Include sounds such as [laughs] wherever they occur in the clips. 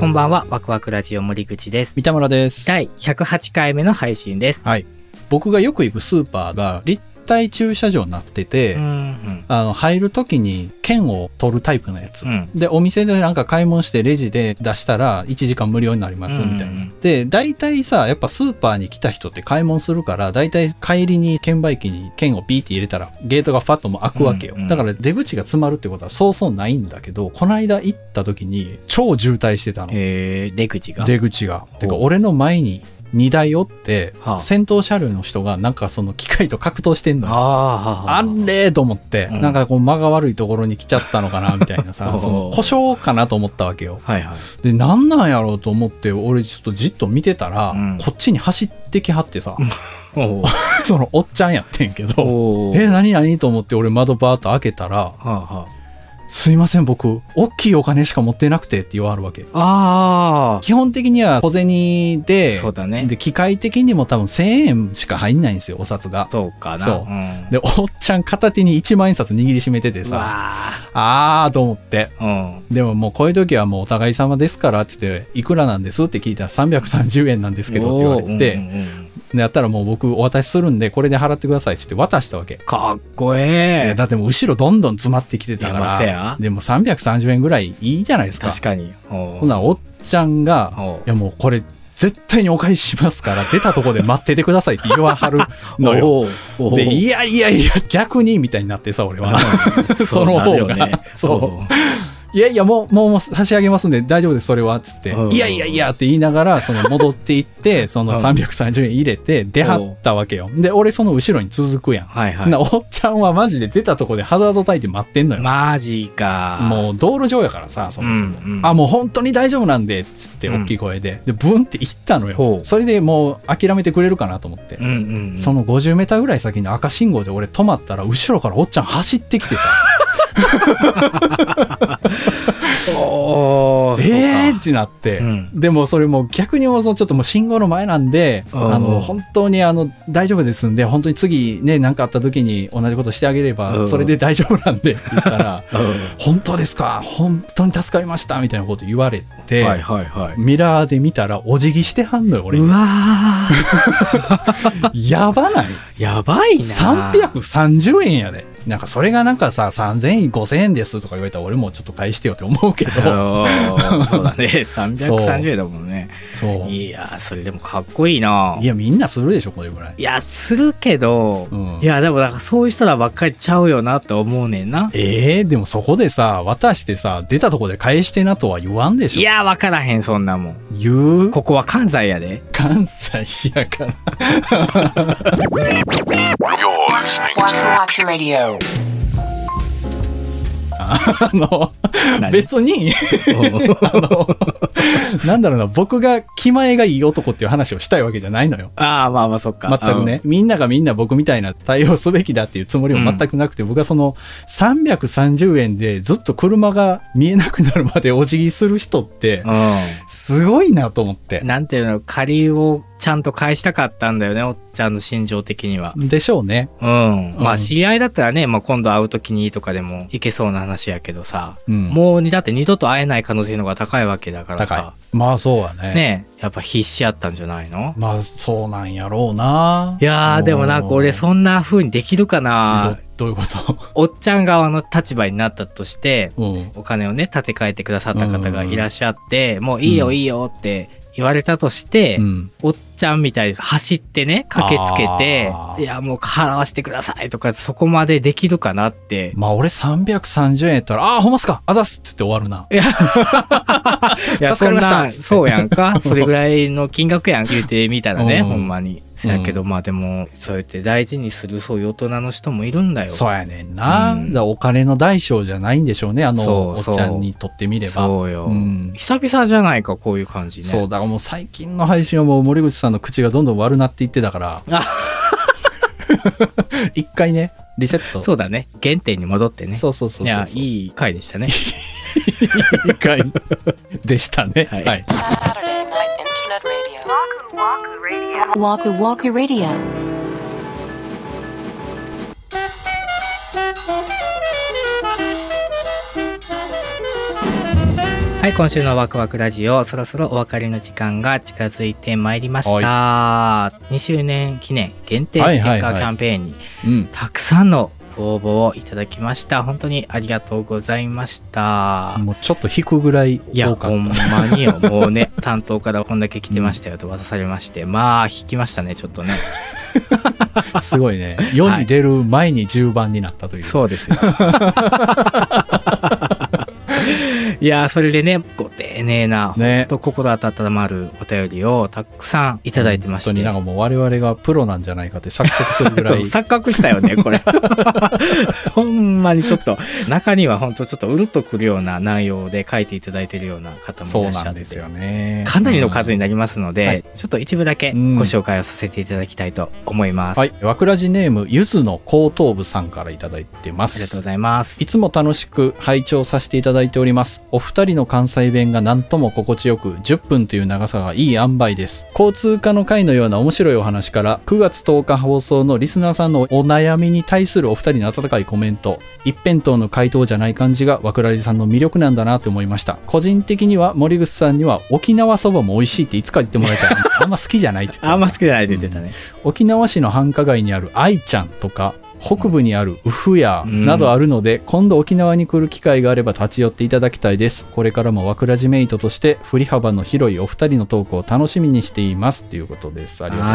こんばんはワクワクラジオ森口です。三田村です。第108回目の配信です。僕がよく行くスーパーが体駐車場になってて、うんうん。あの、入るときに券を取るタイプのやつ。うんで、お店でなんか買い物してレジで出したら1時間無料になりますみたいな。うんうんで、大体さ、やっぱスーパーに来た人って買い物するから、大体帰りに券売機に券をピーって入れたらゲートがファッとも開くわけよ。うんうんだから出口が詰まるってことはそうそうないんだけど、この間行った時に超渋滞してたの。えー、出口が。出口が。てか、俺の前に2台おって、はあ。先頭車両の人がなんかその機械と格闘してんのよ。ああ、あ。れと思って、うん。なんかこう間が悪いところに来ちゃったのかなみたいなさ [laughs] その故障かなと思ったわけよ。はいはい。で、なんなんやろうと思って、俺ちょっとじっと見てたら、うん。こっちに走ってきはってさ、[laughs] そのおっちゃんやってんけど、え、何何と思って俺窓バーッと開けたら、はあはすいません僕、大きいお金しか持ってなくてって言わはるわけ。あ。あ基本的には小銭で、そうだねで、機械的にも多分1000円しか入んないんですよ、お札があ、。そうかな。そううん。で、おっちゃん片手に1万円札握りしめててさ、わあーと思って。あ。うん。でももうこういう時はもうお互い様ですからって言って、いくらなんですって聞いたら330円なんですけどって言われて、うんうんうんでやったらもう僕お渡しするんでこれで払ってくださいって言って渡したわけ。かっこいええ。やだってもう後ろどんどん詰まってきてたからや、でも330円ぐらいいいじゃないですか。確かに。ほほな、おっちゃんがいやもうこれ絶対にお返ししますから、出たとこで待っててくださいって言わはるのよ。[laughs] で、いやいやいや、逆にみたいになってさ、俺は。[laughs] その方が。よねそう。いやいや、もう、もう差し上げますんで大丈夫です、それは、つってう。んいやいやいやって言いながら、その戻っていって、[laughs] そのうん330円入れて、出はったわけよ。で、俺その後ろに続くやん。はいはいな、おっちゃんはマジで出たとこでハザード焚いて待ってんのよ。マジか。もう道路上やからさ、そもそも。うんうんあ、もう本当に大丈夫なんで、つってうん大きい声で。で、ブンって行ったのよ。それでもう諦めてくれるかなと思って。うんうんうん。その50メーターぐらい先の赤信号で俺止まったら、後ろからおっちゃん走ってきてさ、おーえーってなって、うん。でもそれも逆にもうそのちょっともう信号の前なんで、うん。あの、本当にあの、大丈夫ですんで、本当に次ね、何かあった時に同じことしてあげれうば、ん。それで大丈夫なんでって [laughs] 言ったら、うん。本当ですか？本当に助かりましたみたいなこと言われて、はいはいはい。ミラーで見たらお辞儀してはんのよ、俺。うわ [laughs] やばない？ーやばいな ?330 円やで。なんかそれがなんかさ、3000円、5000円ですとか言われたら俺もちょっと返してよって思うけど、[laughs] そうだね。[laughs] 330円だもんね。そう。いや、それでもかっこいいないや、みんなするでしょ、これぐらい。いや、するけど、うんいや、でもなんかそういう人らばっかりちゃうよなって思うねんな。ええでもそこでさ、渡してさ、出たとこで返してなとは言わんでしょ。いや、わからへん、そんなもん。言う？ここは関西やで。関西やから。[laughs] You're listening to. あの、何？別に、[laughs] あの、なんだろうな、僕が気前がいい男っていう話をしたいわけじゃないのよ。ああ、まあまあ、そっか。全くね。みんながみんな僕みたいな対応すべきだっていうつもりも全くなくて、僕はその330円でずっと車が見えなくなるまでお辞儀する人って、うん。すごいなと思って。なんていうの、借りをちゃんと返したかったんだよね、おっちゃんの心情的には。でしょうね。うん。まあ、うん知り合いだったらね、まあ今度会うときにとかでもいけそうな話やけどさ、うんもうにだって二度と会えない可能性の方が高いわけだから高いさ、。まあそうはね。ねやっぱ必死やったんじゃないの？まあそうなんやろうな。いやー、でもなんか俺そんな風にできるかなどどういうこと？[laughs] おっちゃん側の立場になったとして、うん。お金をね、立て替えてくださった方がいらっしゃって、もういいようんいいよって言われたとして、うん。おっちゃんみたいに走ってね、駆けつけていや、もう払わせてくださいとか、そこまでできるかなって。まあ俺330円やったら、ああ、ほんますかあざっすって言って終わるな。いや、いや、[laughs] そそうやんか。それぐらいの金額やん、言うてみたらね、うんほんまに。せやけど、まあでも、そうやって大事にする、そういう大人の人もいるんだよ。そうやねんな。うんだお金の大小じゃないんでしょうね、あの、そうおっちゃんにとってみれば。そうよ。うん久々じゃないか、こういう感じね。そう、だからもう最近の配信はもう森口さんの口がどんどん悪なっていってたから、あ一回ね、リセット。そうだね。原点に戻ってね。そうそうそうそう。いや、いい回でしたね。[laughs] 一回でしたね。はいはい。Walk Walk Radio. はい今週のワクワクラジオそろそろお別れの時間が近づいてまいりました、は、2周年記念限定ステッカーキャンペーンに、たくさんのご応募をいただきました。本当にありがとうございました。もうちょっと引くぐらいいや、多かほんっまによ。もうね、担当からこんだけ来てましたよと渡されまして、[laughs] まあ、引きましたね、ちょっとね。た。すごいね。世に出る前に10番になったという。そうですよ。いやーそれでね、ご丁寧な、ねほんと心温まるお便りをたくさんいただいてまして。本当になんかもう我々がプロなんじゃないかって錯覚するぐらい。錯覚したよね、これ。[laughs] ほんまにちょっと、中には本当ちょっとうるっとくるような内容で書いていただいてるような方もいらっしゃって。なんですよね。かなりの数になりますので、はいちょっと一部だけご紹介をさせていただきたいと思います。はい。わくらじネーム、ゆずの後頭部さんからいただいてます。ありがとうございます。いつも楽しく拝聴させていただいております。お二人の関西弁がなんとも心地よく、10分という長さがいい塩梅です。交通課の会のような面白いお話から、9月10日放送のリスナーさんのお悩みに対するお二人の温かいコメント、一辺倒の回答じゃない感じが、わくらじさんの魅力なんだなと思いました。個人的には森口さんには沖縄そばも美味しいっていつか言ってもらいたい。あんま好きじゃないって言ってた [laughs] あんま好きじゃないって言ってたね。沖縄市の繁華街にある愛ちゃんとか北部にあるウフヤなどあるので、今度沖縄に来る機会があれば立ち寄っていただきたいです。これからもわくらじメイトとして振り幅の広いお二人のトークを楽しみにしていますということです。ありがと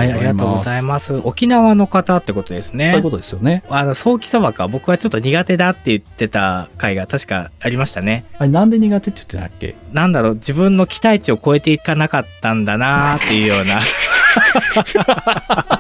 うごはい、ざいます。沖縄の方ってことですね。そういうことですよね。あの、早期そばか、僕はちょっと苦手だって言ってた回が確かありましたね。あれなんで苦手って言ってたっけ？なんだろう、自分の期待値を超えていかなかったんだなーっていうような。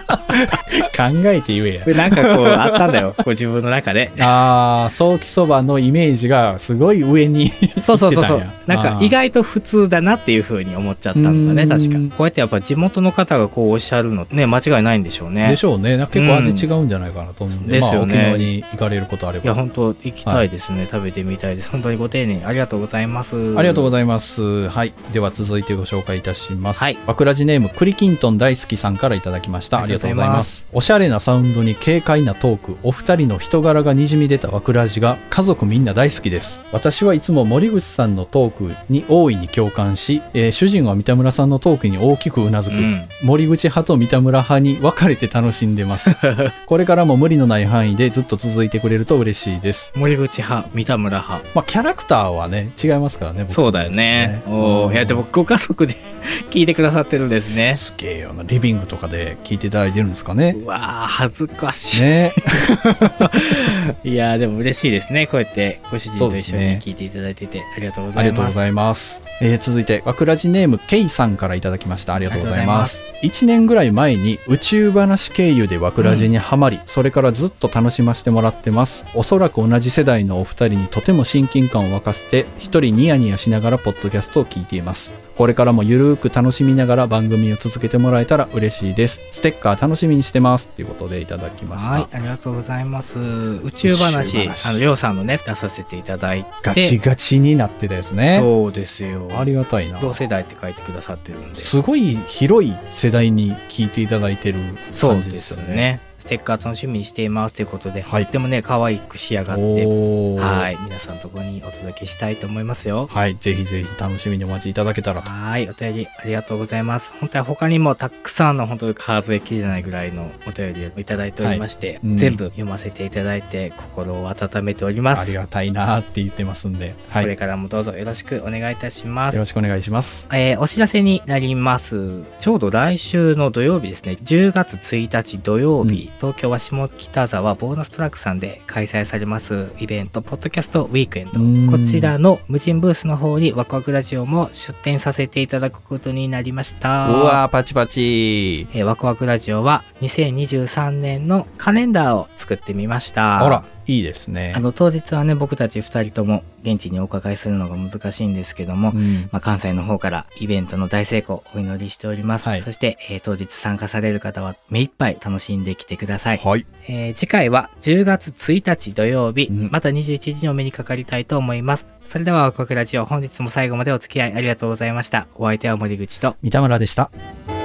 [laughs] [laughs] 考えて言えや。でなんかこう、あったんだよ。[laughs] こう自分の中で。あー、早期そばのイメージがすごい上に [laughs] そうそうそうそう。なんか意外と普通だなっていう風に思っちゃったんだね、うん確か。こうやってやっぱ地元の方がこうおっしゃるのね、間違いないんでしょうね。でしょうね。結構味違うんじゃないかなと思うんで、ですよねまあ沖縄に行かれることあれば。いや、本当行きたいですね、食べてみたいです。本当にご丁寧にありがとうございます。ありがとうごいざいます。はい。では続いてご紹介いたします。はいバクラジネーム、クリキントン大好きさんからいただきました。あありがとうございますざいます。おしゃれなサウンドに軽快なトーク、お二人の人柄が滲み出たバクラジが家族みんな大好きです。私はいつも森口さんのトークに大いに共感し、えー主人は三田村さんのトークに大きくうなずく。うん森口派と三田村派に分かれて楽しんでます。[laughs] これからも無理のない範囲でずっと続いてくれると嬉しいです。森口派、三田村派。まあ、キャラクターはね、違いますからね、僕そうだよね。おうんーいや、でもご家族で [laughs] 聞いてくださってるんですね。すげえよな。リビングとかで聞いていただいてるんですかね。うわー、恥ずかしい。ね [laughs] いやー、でも嬉しいですね。こうやってご主人と一緒に聞いていただいてて、ありがとうございます。ありがとうございます。えー続いて、わくらじネーム、ケイさんからいただきました。ありがとうございます。1年ぐらい前に宇宙話経由でわくらじにハマり、それからずっと楽しませてもらってます。おそらく同じ世代のお二人にとても親近感を沸かせて、一人ニヤニヤしながらポッドキャストを聞いています。これからもゆるーく楽しみながら番組を続けてもらえたら嬉しいです。ステッカー楽しみにしてます。ということでいただきました。はい、ありがとうございます。宇宙話、宇宙話あの、りょうさんのね、出させていただいて。ガチガチになってたですね。そうですよ。ありがたいな。同世代って書いてくださってるんで。すごい広い世代に聞いていただいてるそう感じでよね。ですすよね。ステッカー楽しみにしていますということで、はいとってもね、可愛く仕上がって、はい、皆さんのところにお届けしたいと思いますよ。はい。ぜひぜひ楽しみにお待ちいただけたらと。はい、お便りありがとうございます。本当は他にもたくさんの本当に数えきれないぐらいのお便りをいただいておりまして、はいうん全部読ませていただいて心を温めております。ありがたいなーって言ってますんで。はい。よこれからもどうぞよろしくお願いいたしますろ。しくお願いします。えーお知らせになります。ちょうど来週の土曜日ですね、10月1日土曜日、東京は下北沢ボーナストラックさんで開催されますイベント、ポッドキャストウィークエンド。うんこちらの無人ブースの方にワクワクラジオも出展させていただくことになりました。うわー、パチパチえーワクワクラジオは2023年のカレンダーを作ってみました。あら、いいですねあ。の当日はね、僕たち2人とも現地にお伺いするのが難しいんですけども、うん。まあ、関西の方からイベントの大成功お祈りしております。はいそして、えー当日参加される方は目いっぱい楽しんできてください。はい。えー次回は10月1日土曜日、うんまた21時にお目にかかりたいと思います。それでは、ワクワクラジオ本日も最後までお付き合いありがとうございました。お相手は森口と、三田村でした。「